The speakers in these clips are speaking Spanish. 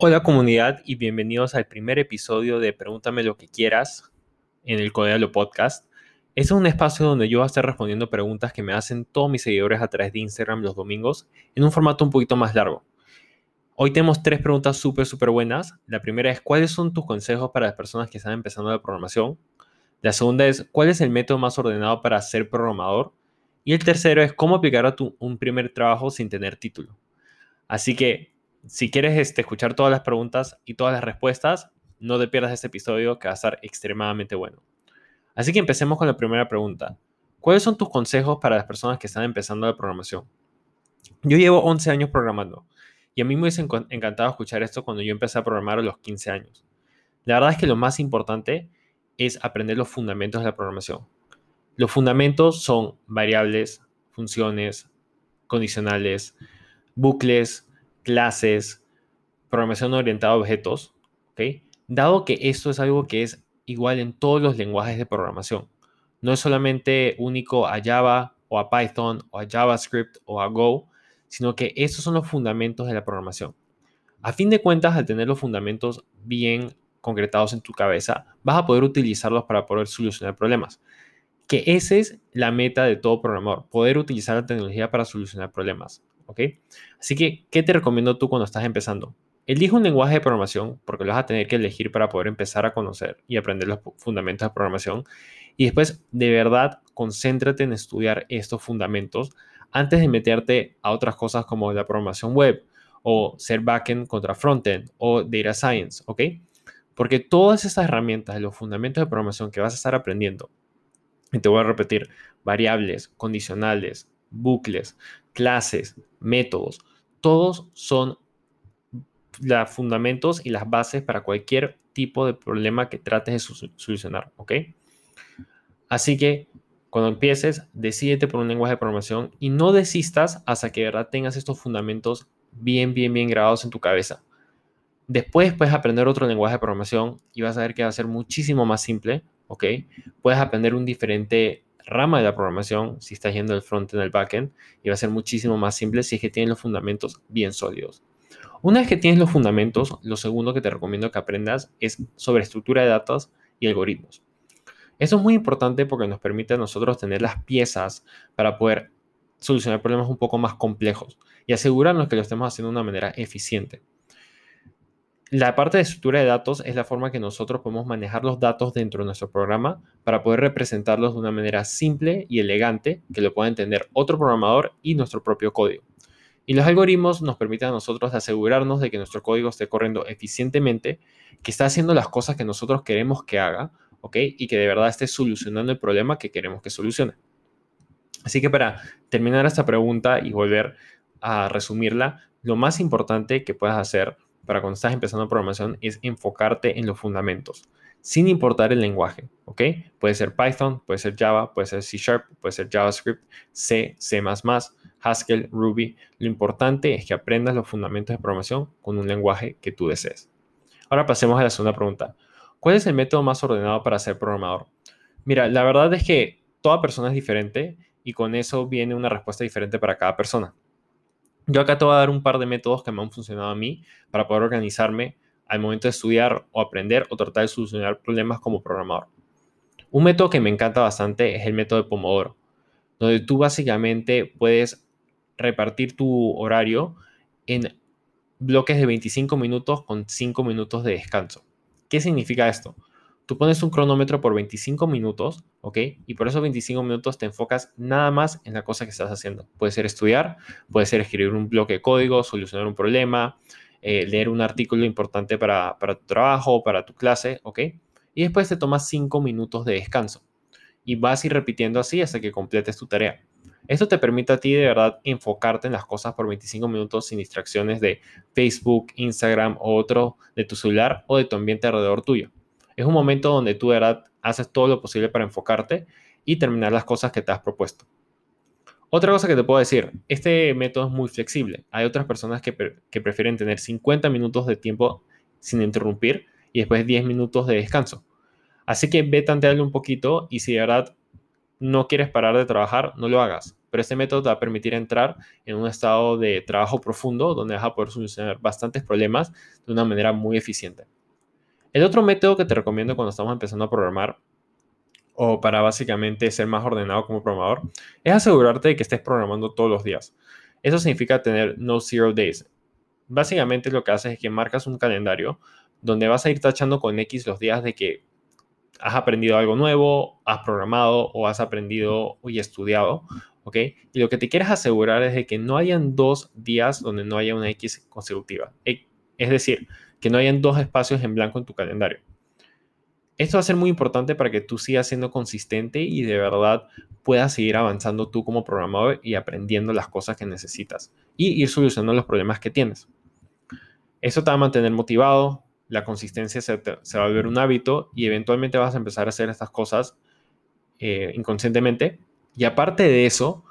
Hola comunidad y bienvenidos al primer episodio de Pregúntame lo que quieras en el Codelo Podcast. Es un espacio donde yo voy a estar respondiendo preguntas que me hacen todos mis seguidores a través de Instagram los domingos en un formato un poquito más largo. Hoy tenemos tres preguntas súper, súper buenas. La primera es, ¿cuáles son tus consejos para las personas que están empezando la programación? La segunda es, ¿cuál es el método más ordenado para ser programador? Y el tercero es, ¿cómo aplicar a tu, un primer trabajo sin tener título? Así que si quieres este, escuchar todas las preguntas y todas las respuestas, no te pierdas este episodio que va a estar extremadamente bueno. Así que empecemos con la primera pregunta. ¿Cuáles son tus consejos para las personas que están empezando la programación? Yo llevo 11 años programando y a mí me hubiese encantado escuchar esto cuando yo empecé a programar a los 15 años. La verdad es que lo más importante es aprender los fundamentos de la programación. Los fundamentos son variables, funciones, condicionales, bucles, clases, programación orientada a objetos. Dado que esto es algo que es igual en todos los lenguajes de programación. No es solamente único a Java o a Python o a JavaScript o a Go, sino que estos son los fundamentos de la programación. A fin de cuentas, al tener los fundamentos bien concretados en tu cabeza, vas a poder utilizarlos para poder solucionar problemas. Que esa es la meta de todo programador, poder utilizar la tecnología para solucionar problemas. ¿Ok? Así que, ¿qué te recomiendo tú cuando estás empezando? Elige un lenguaje de programación porque lo vas a tener que elegir para poder empezar a conocer y aprender los fundamentos de programación. Y después, de verdad, concéntrate en estudiar estos fundamentos antes de meterte a otras cosas como la programación web o ser backend contra frontend o data science, ¿ok? Porque todas esas herramientas, los fundamentos de programación que vas a estar aprendiendo, y te voy a repetir, variables, condicionales, bucles, clases, métodos, todos son los fundamentos y las bases para cualquier tipo de problema que trates de solucionar, ¿ok? Así que cuando empieces, decídete por un lenguaje de programación y no desistas hasta que de verdad tengas estos fundamentos bien, bien, bien grabados en tu cabeza. Después puedes aprender otro lenguaje de programación y vas a ver que va a ser muchísimo más simple, ¿ok? Puedes aprender un diferente rama de la programación si estás yendo del frontend al backend y va a ser muchísimo más simple si es que tienes los fundamentos bien sólidos. Una vez que tienes los fundamentos, lo segundo que te recomiendo que aprendas es sobre estructura de datos y algoritmos. Eso es muy importante porque nos permite a nosotros tener las piezas para poder solucionar problemas un poco más complejos y asegurarnos que lo estemos haciendo de una manera eficiente. La parte de estructura de datos es la forma que nosotros podemos manejar los datos dentro de nuestro programa para poder representarlos de una manera simple y elegante que lo pueda entender otro programador y nuestro propio código. Y los algoritmos nos permiten a nosotros asegurarnos de que nuestro código esté corriendo eficientemente, que está haciendo las cosas que nosotros queremos que haga, ¿ok? Y que de verdad esté solucionando el problema que queremos que solucione. Así que para terminar esta pregunta y volver a resumirla, lo más importante que puedas hacer para cuando estás empezando programación es enfocarte en los fundamentos, sin importar el lenguaje, ¿ok? Puede ser Python, puede ser Java, puede ser C Sharp, puede ser JavaScript, C, C++, Haskell, Ruby. Lo importante es que aprendas los fundamentos de programación con un lenguaje que tú desees. Ahora pasemos a la segunda pregunta. ¿Cuál es el método más ordenado para ser programador? Mira, la verdad es que toda persona es diferente y con eso viene una respuesta diferente para cada persona. Yo acá te voy a dar un par de métodos que me han funcionado a mí para poder organizarme al momento de estudiar o aprender o tratar de solucionar problemas como programador. Un método que me encanta bastante es el método de Pomodoro, donde tú básicamente puedes repartir tu horario en bloques de 25 minutos con 5 minutos de descanso. ¿Qué significa esto? Tú pones un cronómetro por 25 minutos, ¿ok? Y por esos 25 minutos te enfocas nada más en la cosa que estás haciendo. Puede ser estudiar, puede ser escribir un bloque de código, solucionar un problema, eh, leer un artículo importante para, tu trabajo, para tu clase, ¿ok? Y después te tomas 5 minutos de descanso. Y vas a ir repitiendo así hasta que completes tu tarea. Esto te permite a ti de verdad enfocarte en las cosas por 25 minutos sin distracciones de Facebook, Instagram o otro de tu celular o de tu ambiente alrededor tuyo. Es un momento donde tú de verdad haces todo lo posible para enfocarte y terminar las cosas que te has propuesto. Otra cosa que te puedo decir, este método es muy flexible. Hay otras personas que, prefieren tener 50 minutos de tiempo sin interrumpir y después 10 minutos de descanso. Así que ve tantearle un poquito y si de verdad no quieres parar de trabajar, no lo hagas. pero este método te va a permitir entrar en un estado de trabajo profundo donde vas a poder solucionar bastantes problemas de una manera muy eficiente. El otro método que te recomiendo cuando estamos empezando a programar o para básicamente ser más ordenado como programador es asegurarte de que estés programando todos los días. Eso significa tener no zero days. Básicamente lo que haces es que marcas un calendario donde vas a ir tachando con X los días de que has aprendido algo nuevo, has programado o has aprendido y estudiado, ¿ok? Y lo que te quieres asegurar es de que no hayan dos días donde no haya una X consecutiva. E, es decir, que no hayan dos espacios en blanco en tu calendario. Esto va a ser muy importante para que tú sigas siendo consistente y de verdad puedas seguir avanzando tú como programador y aprendiendo las cosas que necesitas y ir solucionando los problemas que tienes. Eso te va a mantener motivado, la consistencia se, va a volver un hábito y eventualmente vas a empezar a hacer estas cosas eh, inconscientemente. Y aparte de eso,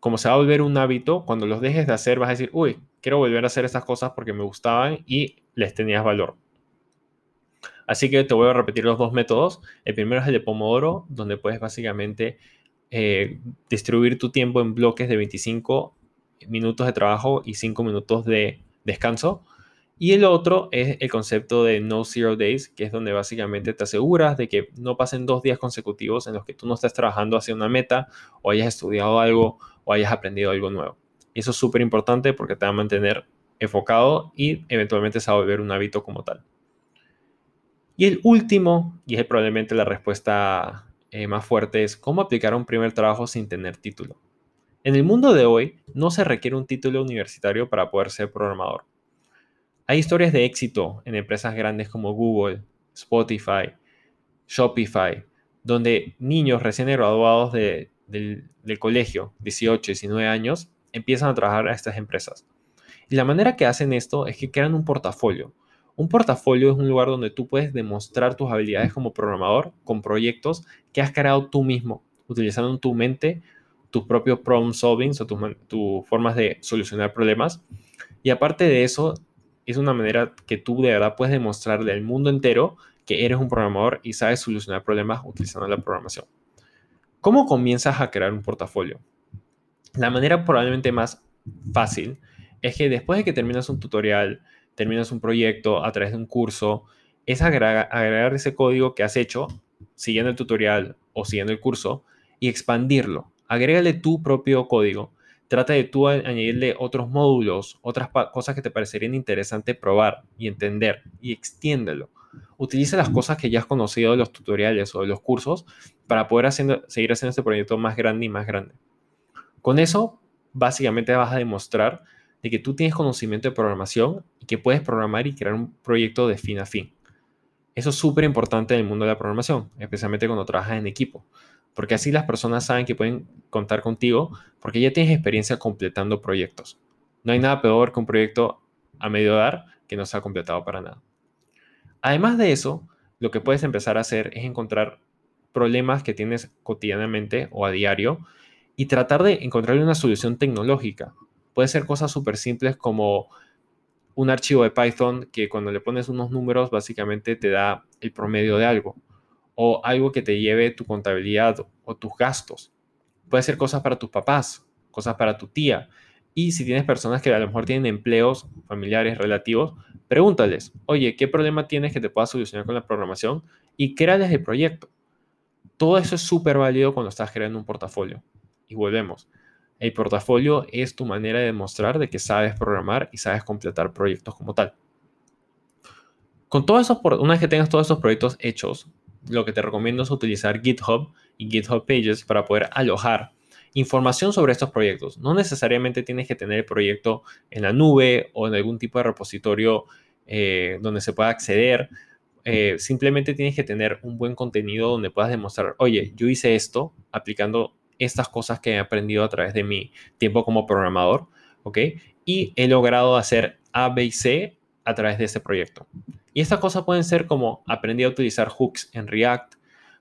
como se va a volver un hábito, cuando los dejes de hacer vas a decir, uy, quiero volver a hacer estas cosas porque me gustaban y les tenías valor. Así que te voy a repetir los dos métodos. El primero es el de Pomodoro, donde puedes básicamente eh, distribuir tu tiempo en bloques de 25 minutos de trabajo y 5 minutos de descanso. Y el otro es el concepto de no zero days, que es donde básicamente te aseguras de que no pasen dos días consecutivos en los que tú no estés trabajando hacia una meta o hayas estudiado algo o hayas aprendido algo nuevo. Y eso es súper importante porque te va a mantener enfocado y eventualmente se va a volver un hábito como tal. Y el último, y es probablemente la respuesta eh, más fuerte, es cómo aplicar un primer trabajo sin tener título. En el mundo de hoy no se requiere un título universitario para poder ser programador. Hay historias de éxito en empresas grandes como Google, Spotify, Shopify, donde niños recién graduados del, del colegio, 18, 19 años, empiezan a trabajar a estas empresas. Y la manera que hacen esto es que crean un portafolio. Un portafolio es un lugar donde tú puedes demostrar tus habilidades como programador con proyectos que has creado tú mismo, utilizando tu mente tus propios problem solving o tus formas de solucionar problemas. Y aparte de eso, es una manera que tú de verdad puedes demostrarle al mundo entero que eres un programador y sabes solucionar problemas utilizando la programación. ¿Cómo comienzas a crear un portafolio? La manera probablemente más fácil es que después de que terminas un tutorial, terminas un proyecto a través de un curso, es agregar, ese código que has hecho siguiendo el tutorial o siguiendo el curso y expandirlo. Agrégale tu propio código. Trata de tú añadirle otros módulos, otras cosas que te parecerían interesantes probar y entender y extiéndelo. Utiliza las cosas que ya has conocido de los tutoriales o de los cursos para poder seguir haciendo este proyecto más grande y más grande. Con eso, básicamente vas a demostrar de que tú tienes conocimiento de programación y que puedes programar y crear un proyecto de fin a fin. Eso es súper importante en el mundo de la programación, especialmente cuando trabajas en equipo, porque así las personas saben que pueden contar contigo porque ya tienes experiencia completando proyectos. No hay nada peor que un proyecto a medio dar que no se ha completado para nada. Además de eso, lo que puedes empezar a hacer es encontrar problemas que tienes cotidianamente o a diario y tratar de encontrarle una solución tecnológica. Puede ser cosas súper simples como un archivo de Python que cuando le pones unos números básicamente te da el promedio de algo. O algo que te lleve tu contabilidad o tus gastos. Puede ser cosas para tus papás, cosas para tu tía. Y si tienes personas que a lo mejor tienen empleos familiares relativos, pregúntales, oye, ¿qué problema tienes que te pueda solucionar con la programación? Y créales el proyecto. Todo eso es súper válido cuando estás creando un portafolio. Y volvemos. El portafolio es tu manera de demostrar de que sabes programar y sabes completar proyectos como tal. Con todos esos, una vez que tengas todos esos proyectos hechos, lo que te recomiendo es utilizar GitHub y GitHub Pages para poder alojar información sobre estos proyectos. No necesariamente tienes que tener el proyecto en la nube o en algún tipo de repositorio eh, donde se pueda acceder. Eh, simplemente tienes que tener un buen contenido donde puedas demostrar, oye, yo hice esto aplicando estas cosas que he aprendido a través de mi tiempo como programador, ¿ok? Y he logrado hacer A, B y C a través de este proyecto. Y estas cosas pueden ser como aprendí a utilizar hooks en React,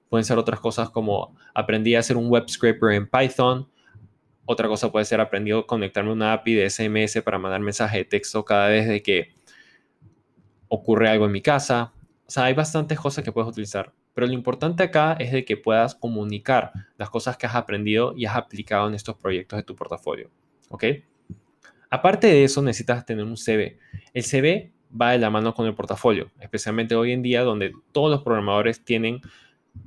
pueden ser otras cosas como aprendí a hacer un web scraper en Python, otra cosa puede ser aprendí a conectarme a una API de SMS para mandar mensaje de texto cada vez que ocurre algo en mi casa. O sea, hay bastantes cosas que puedes utilizar. Pero lo importante acá es de que puedas comunicar las cosas que has aprendido y has aplicado en estos proyectos de tu portafolio. ¿Ok? Aparte de eso, necesitas tener un CV. El CV va de la mano con el portafolio, especialmente hoy en día donde todos los programadores tienen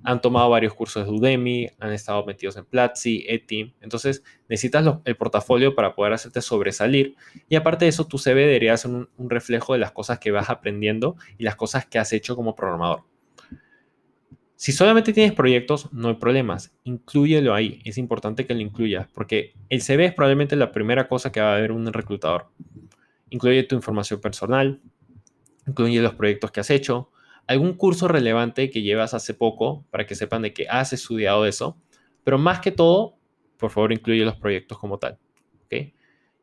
han tomado varios cursos de Udemy, han estado metidos en Platzi, Etim. Entonces, necesitas el portafolio para poder hacerte sobresalir. Y aparte de eso, tu CV debería ser un, un, reflejo de las cosas que vas aprendiendo y las cosas que has hecho como programador. Si solamente tienes proyectos, no hay problemas. Inclúyelo ahí. Es importante que lo incluyas porque el CV es probablemente la primera cosa que va a ver un reclutador. Incluye tu información personal, incluye los proyectos que has hecho, algún curso relevante que llevas hace poco para que sepan de que has estudiado eso, pero más que todo, por favor, incluye los proyectos como tal. ¿ok?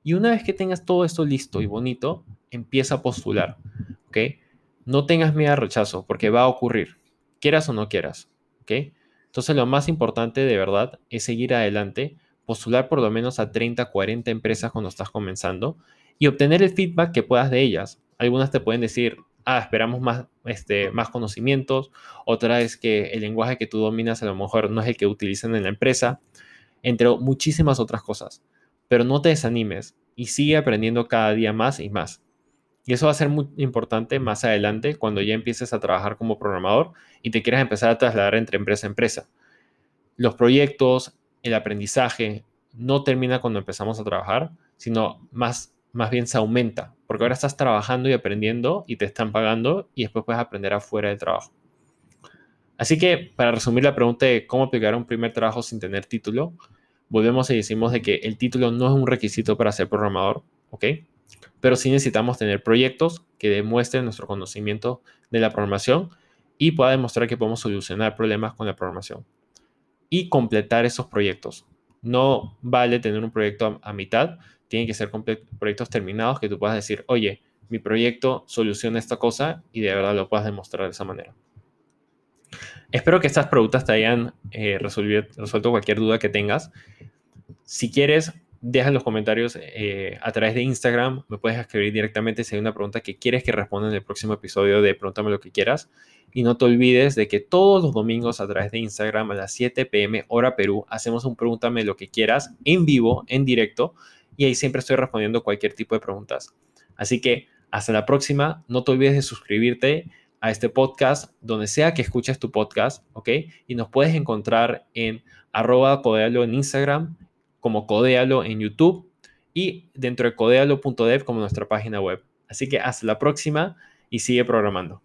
Y una vez que tengas todo esto listo y bonito, empieza a postular. ¿ok? No tengas miedo al rechazo, porque va a ocurrir, quieras o no quieras. ¿ok? Entonces, lo más importante de verdad es seguir adelante, postular por lo menos a 30, 40 empresas cuando estás comenzando y obtener el feedback que puedas de ellas. Algunas te pueden decir, ah, esperamos más, este, más conocimientos, otra es que el lenguaje que tú dominas a lo mejor no es el que utilizan en la empresa, entre muchísimas otras cosas. Pero no te desanimes y sigue aprendiendo cada día más y más. Y eso va a ser muy importante más adelante cuando ya empieces a trabajar como programador y te quieras empezar a trasladar entre empresa a empresa. Los proyectos, el aprendizaje, no termina cuando empezamos a trabajar, sino más más bien se aumenta, porque ahora estás trabajando y aprendiendo y te están pagando y después puedes aprender afuera del trabajo. Así que para resumir la pregunta de cómo aplicar un primer trabajo sin tener título, volvemos y decimos de que el título no es un requisito para ser programador, ¿ok? Pero sí necesitamos tener proyectos que demuestren nuestro conocimiento de la programación y pueda demostrar que podemos solucionar problemas con la programación. Y completar esos proyectos. No vale tener un proyecto a, mitad, tienen que ser proyectos terminados que tú puedas decir, oye, mi proyecto soluciona esta cosa y de verdad lo puedas demostrar de esa manera. Espero que estas preguntas te hayan eh, resuelto cualquier duda que tengas. Si quieres, deja en los comentarios eh, a través de Instagram. Me puedes escribir directamente si hay una pregunta que quieres que responda en el próximo episodio de Pregúntame lo que quieras. Y no te olvides de que todos los domingos a través de Instagram a las 7 pm hora Perú hacemos un Pregúntame lo que quieras en vivo, en directo y ahí siempre estoy respondiendo cualquier tipo de preguntas. Así que hasta la próxima, no te olvides de suscribirte a este podcast, donde sea que escuches tu podcast, ¿ok? Y nos puedes encontrar en arroba en Instagram, como codealo en YouTube y dentro de codealo.dev como nuestra página web. Así que hasta la próxima y sigue programando.